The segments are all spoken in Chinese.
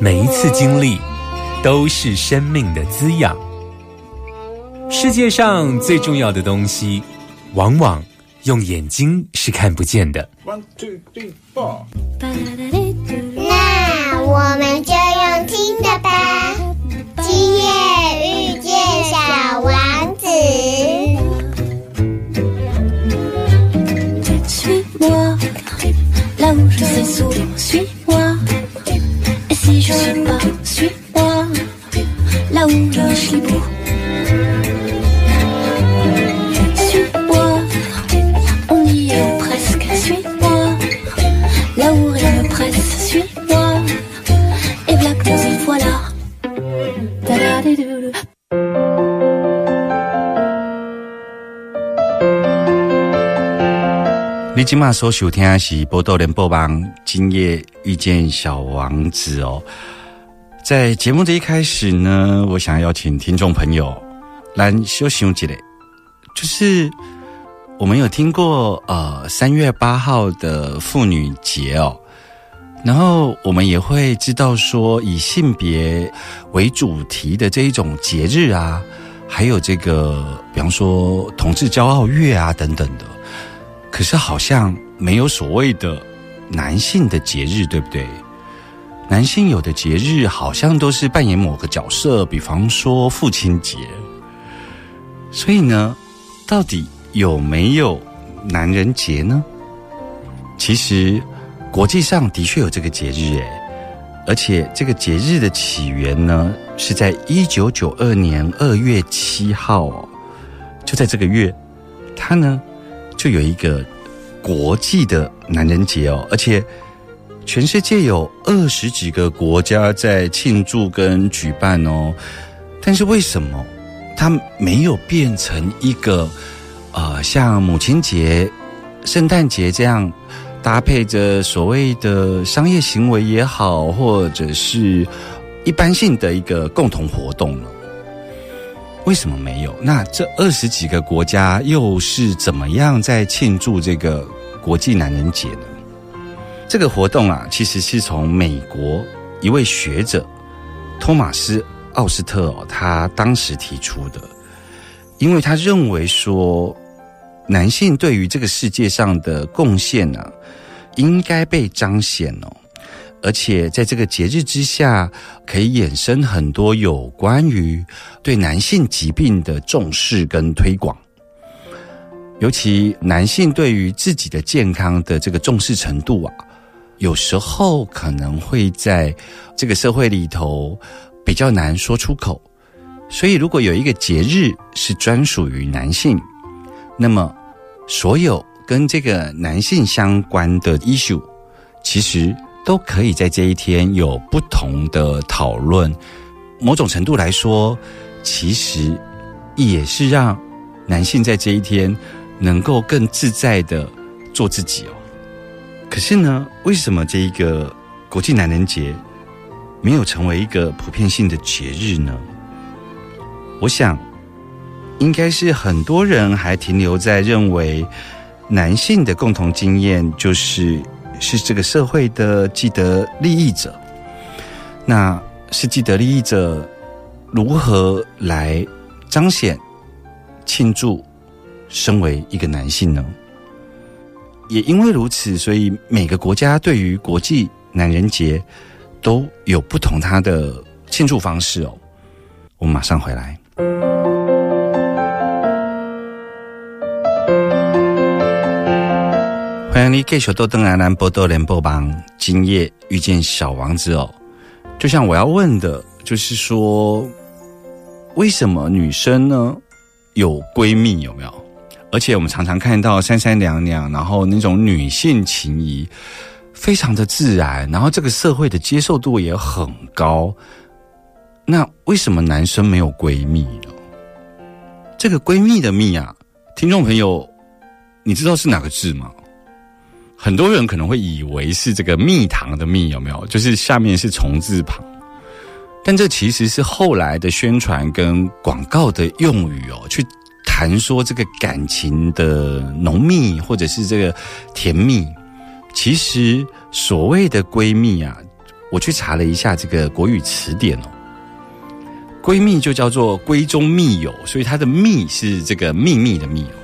每一次经历都是生命的滋养。世界上最重要的东西，往往用眼睛是看不见的。One two three four。那我们就用听的吧。今夜遇见小王子。Je suis pas, suis-moi là où je suis beau. 今晚所收听的是《波多连播网》，今夜遇见小王子哦。在节目的一开始呢，我想邀请听众朋友来休息几嘞，就是我们有听过呃三月八号的妇女节哦，然后我们也会知道说以性别为主题的这一种节日啊，还有这个比方说同志骄傲月啊等等的。可是好像没有所谓的男性的节日，对不对？男性有的节日好像都是扮演某个角色，比方说父亲节。所以呢，到底有没有男人节呢？其实国际上的确有这个节日，诶，而且这个节日的起源呢是在一九九二年二月七号，就在这个月，他呢。就有一个国际的男人节哦，而且全世界有二十几个国家在庆祝跟举办哦。但是为什么它没有变成一个呃像母亲节、圣诞节这样搭配着所谓的商业行为也好，或者是一般性的一个共同活动呢？为什么没有？那这二十几个国家又是怎么样在庆祝这个国际男人节呢？这个活动啊，其实是从美国一位学者托马斯·奥斯特哦，他当时提出的，因为他认为说，男性对于这个世界上的贡献呢，应该被彰显哦。而且在这个节日之下，可以衍生很多有关于对男性疾病的重视跟推广。尤其男性对于自己的健康的这个重视程度啊，有时候可能会在这个社会里头比较难说出口。所以，如果有一个节日是专属于男性，那么所有跟这个男性相关的 issue，其实。都可以在这一天有不同的讨论，某种程度来说，其实也是让男性在这一天能够更自在的做自己哦。可是呢，为什么这一个国际男人节没有成为一个普遍性的节日呢？我想，应该是很多人还停留在认为男性的共同经验就是。是这个社会的既得利益者，那是既得利益者如何来彰显、庆祝身为一个男性呢？也因为如此，所以每个国家对于国际男人节都有不同他的庆祝方式哦。我们马上回来。欢迎你继续到登来南波多联播帮，今夜遇见小王子哦。就像我要问的，就是说，为什么女生呢有闺蜜有没有？而且我们常常看到三三两两，然后那种女性情谊非常的自然，然后这个社会的接受度也很高。那为什么男生没有闺蜜呢？这个闺蜜的蜜啊，听众朋友，你知道是哪个字吗？很多人可能会以为是这个蜜糖的蜜，有没有？就是下面是虫字旁，但这其实是后来的宣传跟广告的用语哦，去谈说这个感情的浓密或者是这个甜蜜。其实所谓的闺蜜啊，我去查了一下这个国语词典哦，闺蜜就叫做闺中密友，所以它的密是这个秘密的密哦。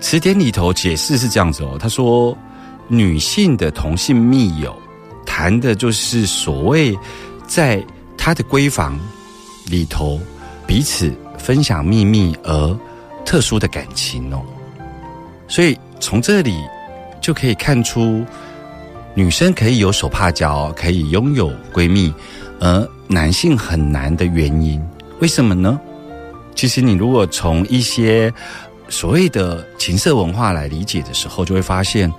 词典里头解释是这样子哦，他说。女性的同性密友，谈的就是所谓在她的闺房里头彼此分享秘密而特殊的感情哦。所以从这里就可以看出，女生可以有手帕交，可以拥有闺蜜，而男性很难的原因，为什么呢？其实你如果从一些所谓的情色文化来理解的时候，就会发现。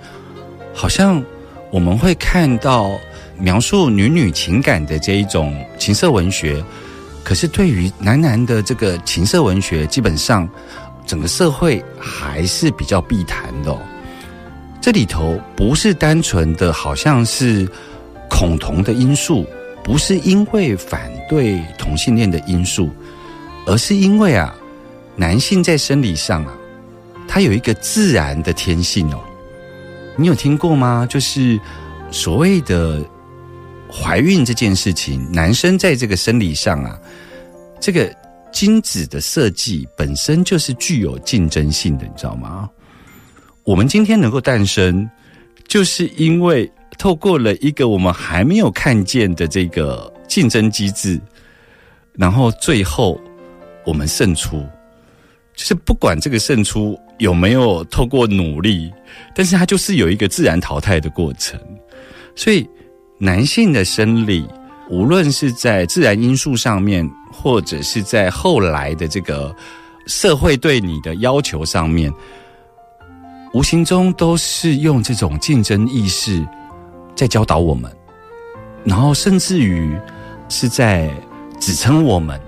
好像我们会看到描述女女情感的这一种情色文学，可是对于男男的这个情色文学，基本上整个社会还是比较避谈的。这里头不是单纯的好像是恐同的因素，不是因为反对同性恋的因素，而是因为啊，男性在生理上啊，他有一个自然的天性哦。你有听过吗？就是所谓的怀孕这件事情，男生在这个生理上啊，这个精子的设计本身就是具有竞争性的，你知道吗？我们今天能够诞生，就是因为透过了一个我们还没有看见的这个竞争机制，然后最后我们胜出。就是不管这个胜出有没有透过努力，但是它就是有一个自然淘汰的过程。所以男性的生理，无论是在自然因素上面，或者是在后来的这个社会对你的要求上面，无形中都是用这种竞争意识在教导我们，然后甚至于是在指称我们。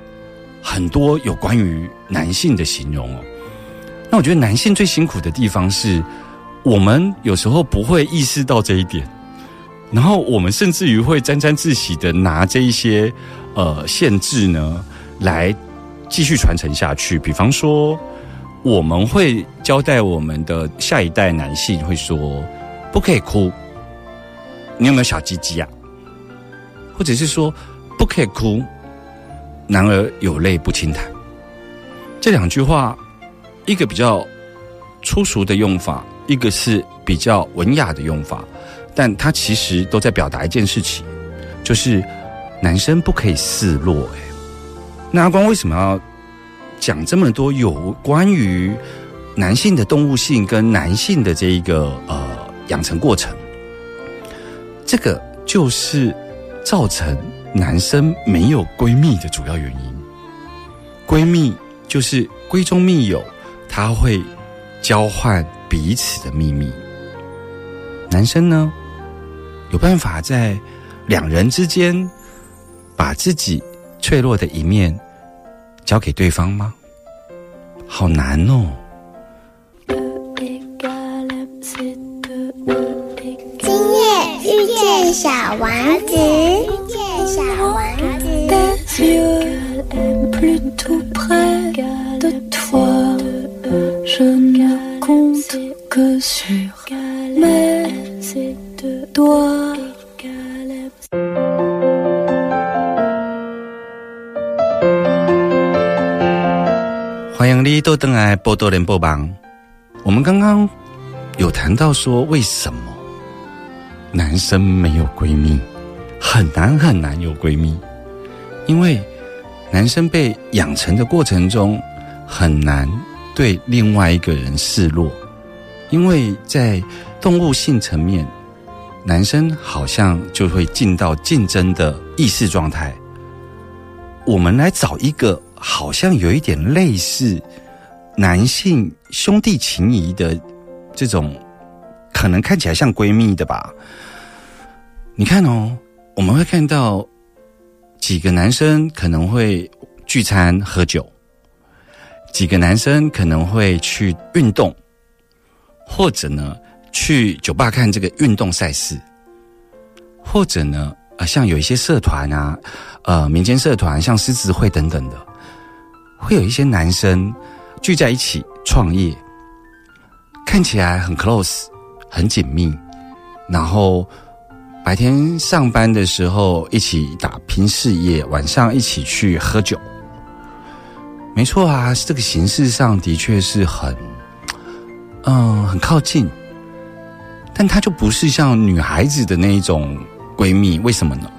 很多有关于男性的形容哦，那我觉得男性最辛苦的地方是，我们有时候不会意识到这一点，然后我们甚至于会沾沾自喜的拿这一些呃限制呢来继续传承下去。比方说，我们会交代我们的下一代男性会说，不可以哭，你有没有小鸡鸡啊？或者是说，不可以哭。男儿有泪不轻弹，这两句话，一个比较粗俗的用法，一个是比较文雅的用法，但它其实都在表达一件事情，就是男生不可以示弱。哎，那阿光为什么要讲这么多有关于男性的动物性跟男性的这一个呃养成过程？这个就是造成。男生没有闺蜜的主要原因，闺蜜就是闺中密友，他会交换彼此的秘密。男生呢，有办法在两人之间把自己脆弱的一面交给对方吗？好难哦！今夜遇见小王子。欢迎你都登来波多连播帮。我们刚刚有谈到说，为什么男生没有闺蜜？很难很难有闺蜜，因为男生被养成的过程中很难对另外一个人示弱，因为在动物性层面，男生好像就会进到竞争的意识状态。我们来找一个好像有一点类似男性兄弟情谊的这种，可能看起来像闺蜜的吧。你看哦，我们会看到几个男生可能会聚餐喝酒，几个男生可能会去运动，或者呢去酒吧看这个运动赛事，或者呢啊像有一些社团啊，呃民间社团像狮子会等等的，会有一些男生聚在一起创业，看起来很 close 很紧密，然后。白天上班的时候一起打拼事业，晚上一起去喝酒。没错啊，这个形式上的确是很，嗯，很靠近。但它就不是像女孩子的那一种闺蜜，为什么呢？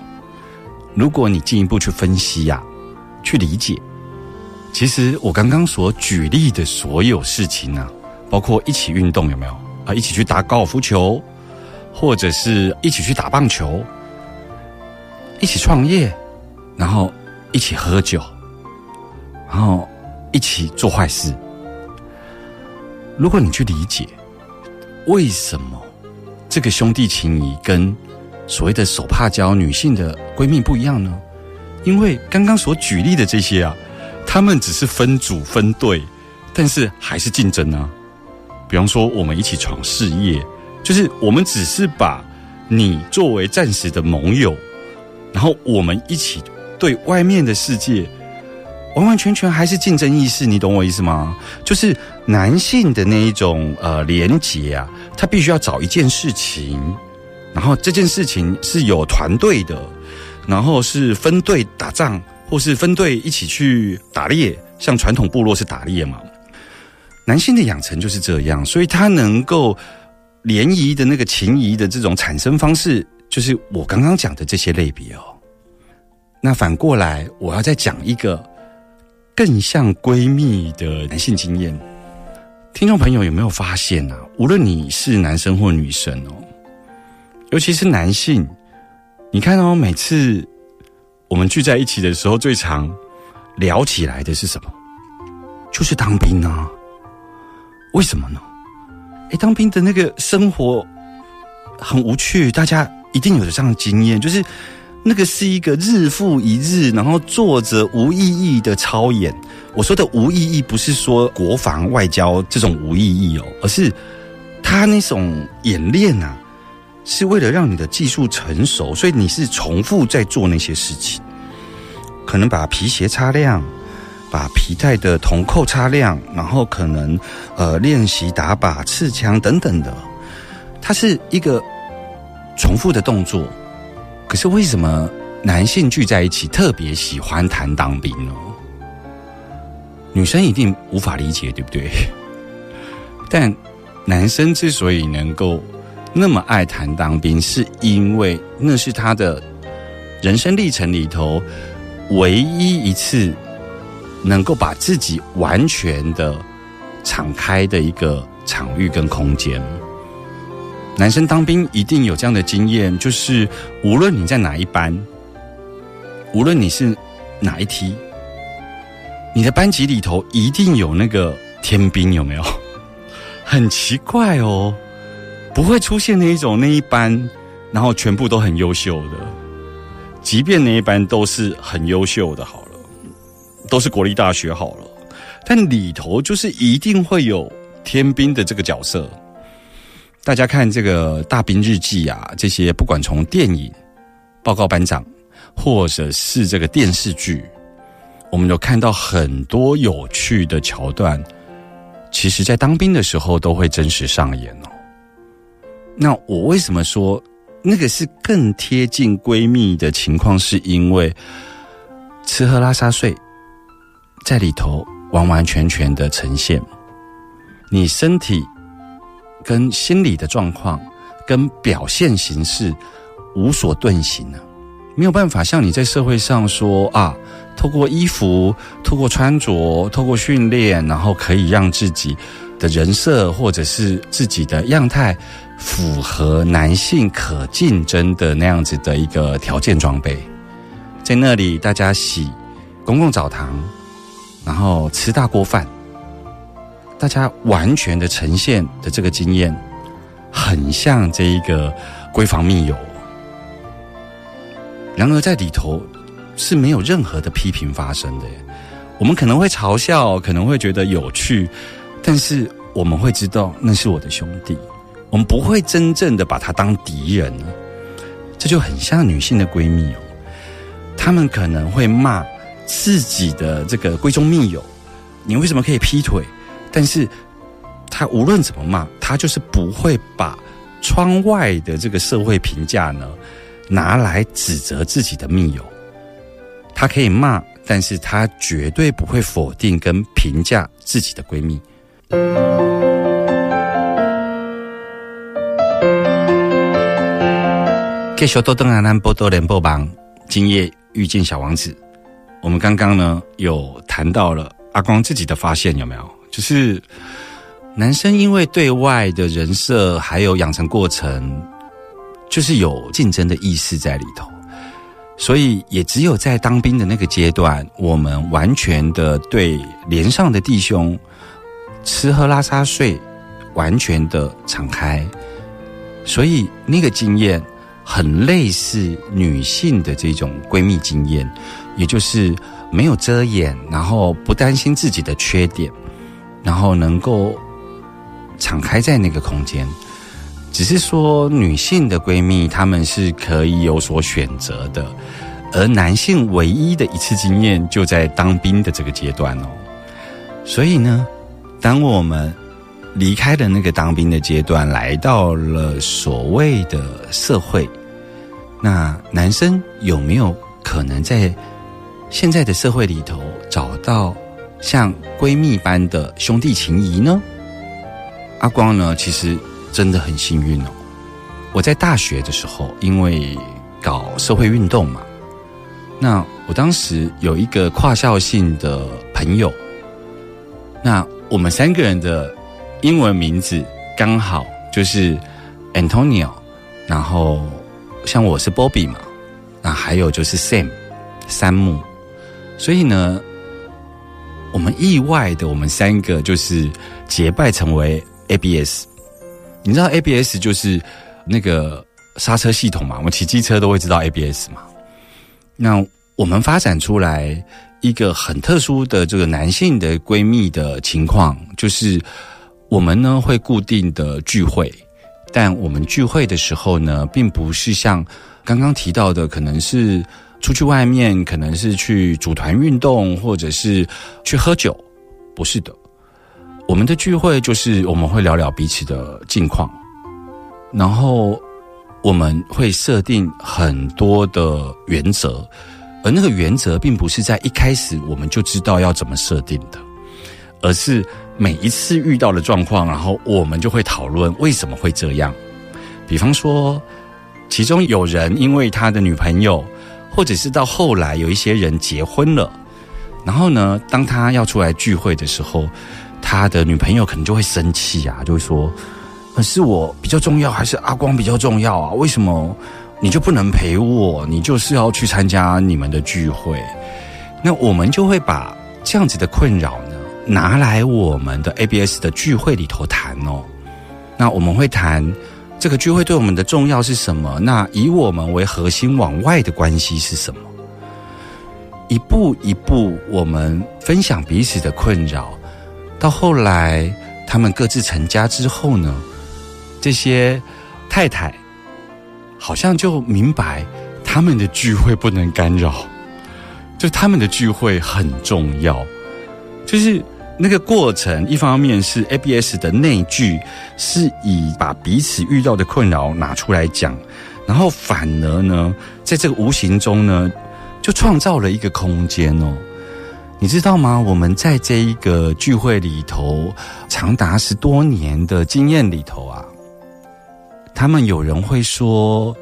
如果你进一步去分析呀，去理解，其实我刚刚所举例的所有事情呢，包括一起运动有没有啊？一起去打高尔夫球。或者是一起去打棒球，一起创业，然后一起喝酒，然后一起做坏事。如果你去理解为什么这个兄弟情谊跟所谓的手帕交女性的闺蜜不一样呢？因为刚刚所举例的这些啊，他们只是分组分队，但是还是竞争啊。比方说，我们一起闯事业。就是我们只是把你作为暂时的盟友，然后我们一起对外面的世界完完全全还是竞争意识，你懂我意思吗？就是男性的那一种呃连结啊，他必须要找一件事情，然后这件事情是有团队的，然后是分队打仗，或是分队一起去打猎，像传统部落是打猎嘛。男性的养成就是这样，所以他能够。联谊的那个情谊的这种产生方式，就是我刚刚讲的这些类别哦。那反过来，我要再讲一个更像闺蜜的男性经验。听众朋友有没有发现啊？无论你是男生或女生哦，尤其是男性，你看哦，每次我们聚在一起的时候，最常聊起来的是什么？就是当兵啊。为什么呢？哎，当兵的那个生活很无趣，大家一定有这样的经验，就是那个是一个日复一日，然后做着无意义的操演。我说的无意义，不是说国防外交这种无意义哦，而是他那种演练啊，是为了让你的技术成熟，所以你是重复在做那些事情，可能把皮鞋擦亮。把皮带的铜扣擦亮，然后可能呃练习打靶、刺枪等等的，它是一个重复的动作。可是为什么男性聚在一起特别喜欢谈当兵呢？女生一定无法理解，对不对？但男生之所以能够那么爱谈当兵，是因为那是他的人生历程里头唯一一次。能够把自己完全的敞开的一个场域跟空间，男生当兵一定有这样的经验，就是无论你在哪一班，无论你是哪一梯，你的班级里头一定有那个天兵，有没有？很奇怪哦，不会出现那一种那一班，然后全部都很优秀的，即便那一班都是很优秀的，好。都是国立大学好了，但里头就是一定会有天兵的这个角色。大家看这个大兵日记啊，这些不管从电影、报告班长，或者是这个电视剧，我们有看到很多有趣的桥段。其实，在当兵的时候都会真实上演哦。那我为什么说那个是更贴近闺蜜的情况？是因为吃喝拉撒睡。在里头完完全全的呈现，你身体跟心理的状况跟表现形式无所遁形呢，没有办法像你在社会上说啊，透过衣服、透过穿着、透过训练，然后可以让自己的人设或者是自己的样态符合男性可竞争的那样子的一个条件装备，在那里大家洗公共澡堂，然后吃大锅饭，大家完全的呈现的这个经验，很像这一个闺房密友。然而在里头是没有任何的批评发生的，我们可能会嘲笑，可能会觉得有趣，但是我们会知道那是我的兄弟，我们不会真正的把他当敌人。这就很像女性的闺蜜哦，她们可能会骂自己的这个闺中密友，你为什么可以劈腿？但是她无论怎么骂，她就是不会把窗外的这个社会评价呢。拿来指责自己的密友，她可以骂，但是她绝对不会否定跟评价自己的闺蜜。继续多登阿南波多连播榜，今夜遇见小王子。我们刚刚呢有谈到了阿光自己的发现，有没有？就是男生因为对外的人设还有养成过程。就是有竞争的意识在里头，所以也只有在当兵的那个阶段，我们完全的对连上的弟兄吃喝拉撒睡完全的敞开，所以那个经验很类似女性的这种闺蜜经验，也就是没有遮掩，然后不担心自己的缺点，然后能够敞开在那个空间。只是说，女性的闺蜜她们是可以有所选择的，而男性唯一的一次经验就在当兵的这个阶段哦。所以呢，当我们离开了那个当兵的阶段，来到了所谓的社会，那男生有没有可能在现在的社会里头找到像闺蜜般的兄弟情谊呢？阿光呢，其实。真的很幸运哦！我在大学的时候，因为搞社会运动嘛，那我当时有一个跨校性的朋友，那我们三个人的英文名字刚好就是 Antonio，然后像我是 Bobby 嘛，那还有就是 Sam，三木，所以呢，我们意外的，我们三个就是结拜成为 ABS。你知道 ABS 就是那个刹车系统嘛？我们骑机车都会知道 ABS 嘛。那我们发展出来一个很特殊的这个男性的闺蜜的情况，就是我们呢会固定的聚会，但我们聚会的时候呢，并不是像刚刚提到的，可能是出去外面，可能是去组团运动，或者是去喝酒，不是的。我们的聚会就是我们会聊聊彼此的近况，然后我们会设定很多的原则，而那个原则并不是在一开始我们就知道要怎么设定的，而是每一次遇到的状况，然后我们就会讨论为什么会这样。比方说，其中有人因为他的女朋友，或者是到后来有一些人结婚了，然后呢，当他要出来聚会的时候。他的女朋友可能就会生气啊，就会说：“可是我比较重要，还是阿光比较重要啊？为什么你就不能陪我？你就是要去参加你们的聚会？”那我们就会把这样子的困扰呢，拿来我们的 ABS 的聚会里头谈哦。那我们会谈这个聚会对我们的重要是什么？那以我们为核心往外的关系是什么？一步一步，我们分享彼此的困扰。到后来，他们各自成家之后呢，这些太太好像就明白他们的聚会不能干扰，就他们的聚会很重要。就是那个过程，一方面是 ABS 的内聚，是以把彼此遇到的困扰拿出来讲，然后反而呢，在这个无形中呢，就创造了一个空间哦。你知道吗？我们在这一个聚会里头，长达十多年的经验里头啊，他们有人会说，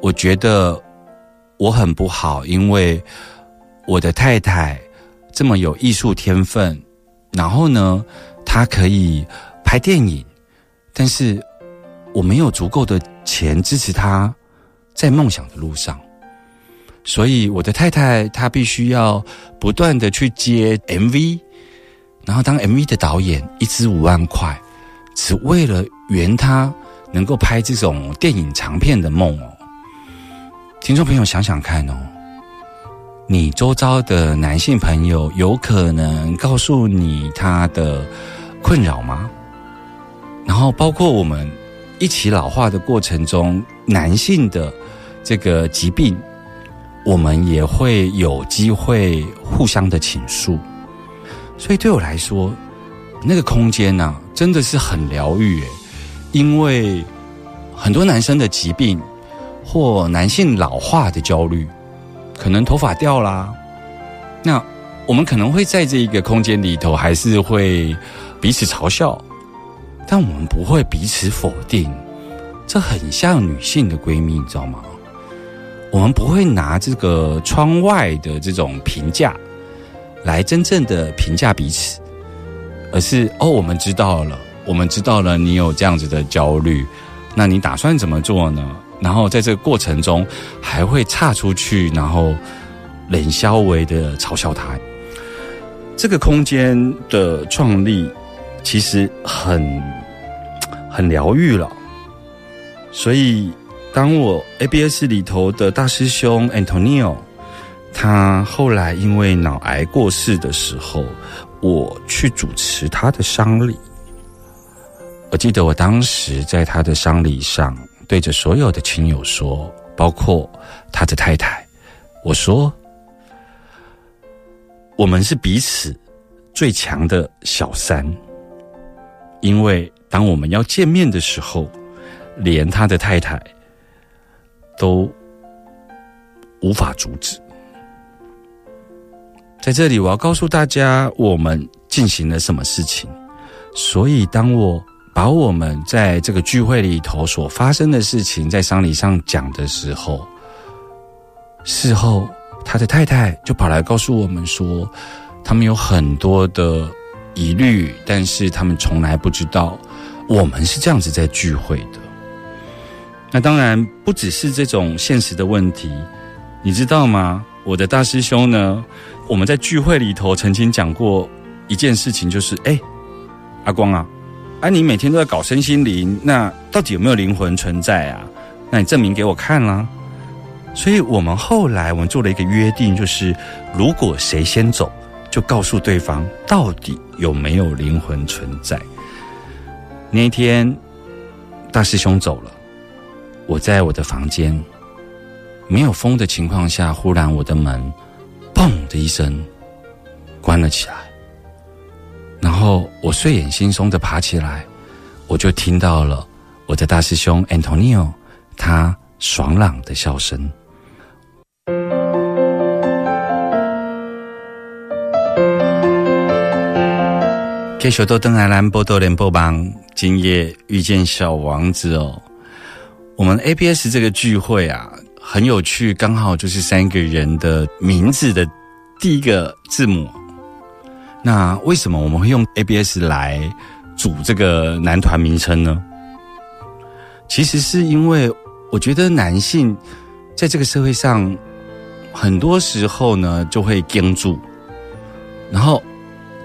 我觉得我很不好，因为我的太太这么有艺术天分，然后呢，他可以拍电影，但是我没有足够的钱支持他在梦想的路上，所以我的太太她必须要不断的去接 MV，然后当 MV 的导演，一支五万块，只为了圆他能够拍这种电影长片的梦哦。听众朋友想想看哦，你周遭的男性朋友有可能告诉你他的困扰吗？然后包括我们一起老化的过程中，男性的这个疾病，我们也会有机会互相的倾诉。所以对我来说，那个空间呢、真的是很疗愈诶，因为很多男生的疾病或男性老化的焦虑，可能头发掉啦，那我们可能会在这一个空间里头，还是会彼此嘲笑，但我们不会彼此否定。这很像女性的闺蜜，你知道吗？我们不会拿这个窗外的这种评价来真正的评价彼此，而是哦，我们知道了，我们知道了你有这样子的焦虑，那你打算怎么做呢？然后在这个过程中，还会岔出去，然后冷笑微的嘲笑他。这个空间的创立其实很很疗愈了，所以当我 ABS 里头的大师兄 Antonio，他后来因为脑癌过世的时候，我去主持他的丧礼。我记得我当时在他的丧礼上，对着所有的亲友说，包括他的太太，我说：“我们是彼此最强的小三，因为当我们要见面的时候，连他的太太都无法阻止。”在这里，我要告诉大家，我们进行了什么事情。所以，当我把我们在这个聚会里头所发生的事情，在丧礼上讲的时候，事后他的太太就跑来告诉我们说，他们有很多的疑虑，但是他们从来不知道我们是这样子在聚会的。那当然不只是这种现实的问题，你知道吗？我的大师兄呢，我们在聚会里头曾经讲过一件事情，就是哎，阿光啊。啊，你每天都在搞身心灵，那到底有没有灵魂存在啊？那你证明给我看啦。所以我们后来我们做了一个约定，就是如果谁先走，就告诉对方到底有没有灵魂存在。那一天，大师兄走了，我在我的房间没有风的情况下，忽然我的门砰的一声关了起来。然后我睡眼惺忪的爬起来，我就听到了我的大师兄 Antonio 他爽朗的笑声。继续到登来兰波多连播帮，今夜遇见小王子哦。我们 ABS 这个聚会啊，很有趣，刚好就是三个人的名字的第一个字母。那为什么我们会用 ABS 来组这个男团名称呢？其实是因为我觉得男性在这个社会上，很多时候呢就会僵住，然后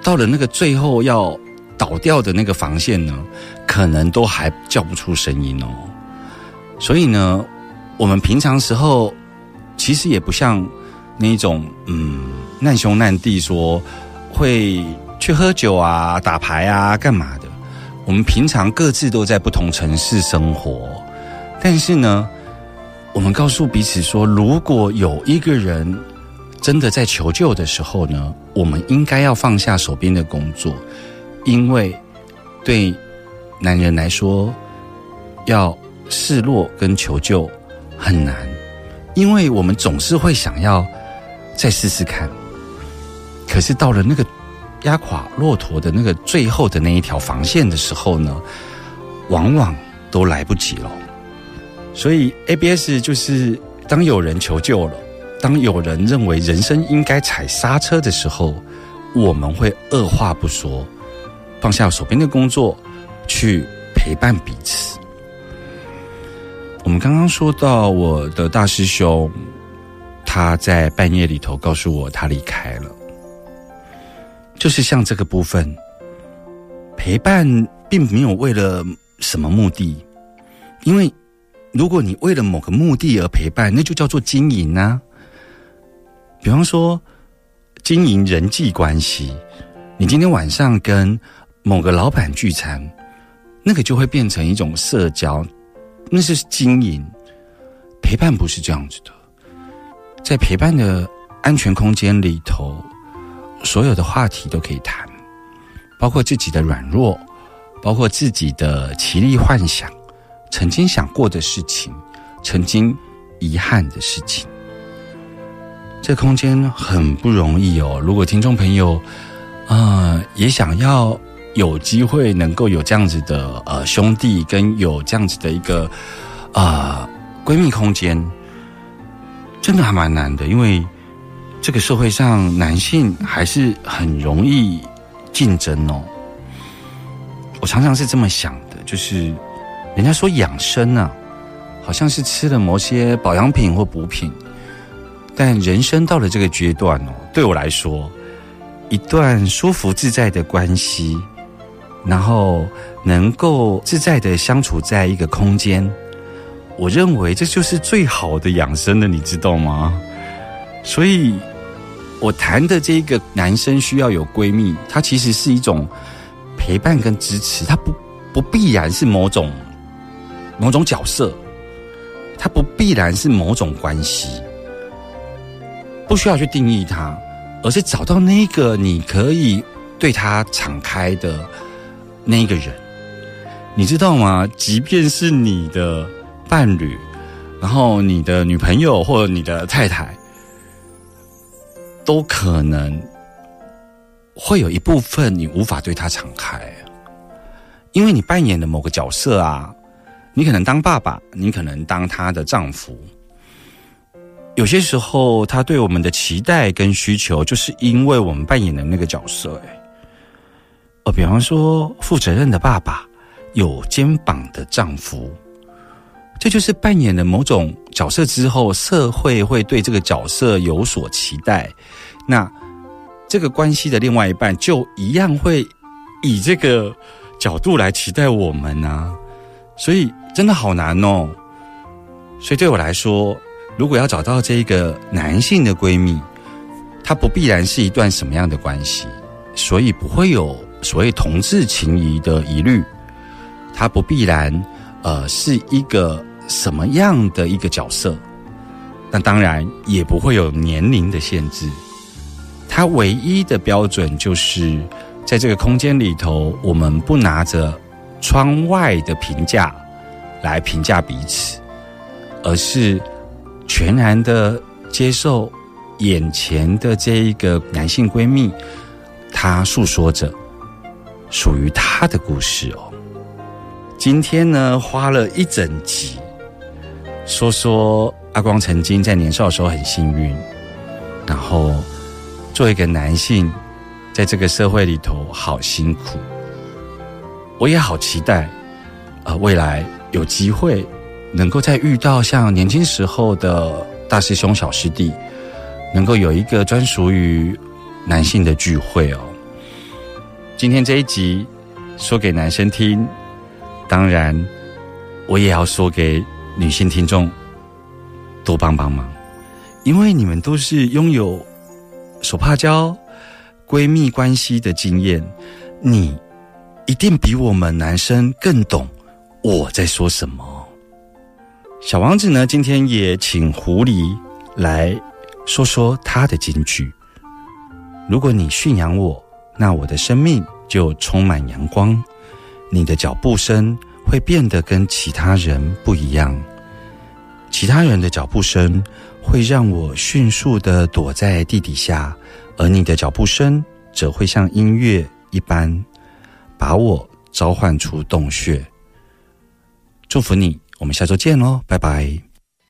到了那个最后要倒掉的那个防线呢，可能都还叫不出声音哦。所以呢，我们平常时候其实也不像那种嗯难兄难弟说。会去喝酒啊、打牌啊、干嘛的？我们平常各自都在不同城市生活，但是呢，我们告诉彼此说，如果有一个人真的在求救的时候呢，我们应该要放下手边的工作，因为对男人来说，要示弱跟求救很难，因为我们总是会想要再试试看。可是到了那个压垮骆驼的那个最后的那一条防线的时候呢，往往都来不及了。所以 ABS 就是当有人求救了，当有人认为人生应该踩刹车的时候，我们会二话不说，放下手边的工作，去陪伴彼此。我们刚刚说到我的大师兄，他在半夜里头告诉我他离开了，就是像这个部分，陪伴并没有为了什么目的，因为如果你为了某个目的而陪伴，那就叫做经营啊。比方说，经营人际关系，你今天晚上跟某个老板聚餐，那个就会变成一种社交，那是经营。陪伴不是这样子的，在陪伴的安全空间里头，所有的话题都可以谈，包括自己的软弱，包括自己的奇力幻想，曾经想过的事情，曾经遗憾的事情。这空间很不容易哦。如果听众朋友，啊，也想要有机会能够有这样子的呃兄弟，跟有这样子的一个啊闺蜜空间，真的还蛮难的。因为这个社会上男性还是很容易竞争哦。我常常是这么想的，就是人家说养生啊，好像是吃了某些保养品或补品。但人生到了这个阶段哦，对我来说，一段舒服自在的关系，然后能够自在的相处在一个空间，我认为这就是最好的养生了，你知道吗？所以，我谈的这个男生需要有闺蜜，他其实是一种陪伴跟支持，它不不必然是某种某种角色，它不必然是某种关系。不需要去定义他，而是找到那个你可以对他敞开的那个人，你知道吗？即便是你的伴侣，然后你的女朋友或者你的太太，都可能会有一部分你无法对他敞开，因为你扮演的某个角色啊，你可能当爸爸，你可能当他的丈夫。有些时候，他对我们的期待跟需求，就是因为我们扮演的那个角色。哎，哦，比方说，负责任的爸爸，有肩膀的丈夫，这就是扮演了某种角色之后，社会会对这个角色有所期待。那这个关系的另外一半，就一样会以这个角度来期待我们呢。所以，真的好难哦。所以，对我来说。如果要找到这个男性的闺蜜，他不必然是一段什么样的关系，所以不会有所谓同志情谊的疑虑。他不必然，呃，是一个什么样的一个角色，那当然也不会有年龄的限制。他唯一的标准就是在这个空间里头，我们不拿着窗外的评价来评价彼此，而是。全然的接受眼前的这一个男性闺蜜，她诉说着属于她的故事哦。今天呢，花了一整集说说阿光曾经在年少的时候很幸运，然后做一个男性，在这个社会里头好辛苦。我也好期待啊，未来有机会。能够再遇到像年轻时候的大师兄、小师弟，能够有一个专属于男性的聚会哦。今天这一集说给男生听，当然我也要说给女性听众多帮帮忙，因为你们都是拥有手帕交闺蜜关系的经验，你一定比我们男生更懂我在说什么。小王子呢，今天也请狐狸来说说他的金句。如果你驯养我，那我的生命就充满阳光。你的脚步声会变得跟其他人不一样，其他人的脚步声会让我迅速的躲在地底下，而你的脚步声则会像音乐一般，把我召唤出洞穴。祝福你。我们下周见喽，拜拜。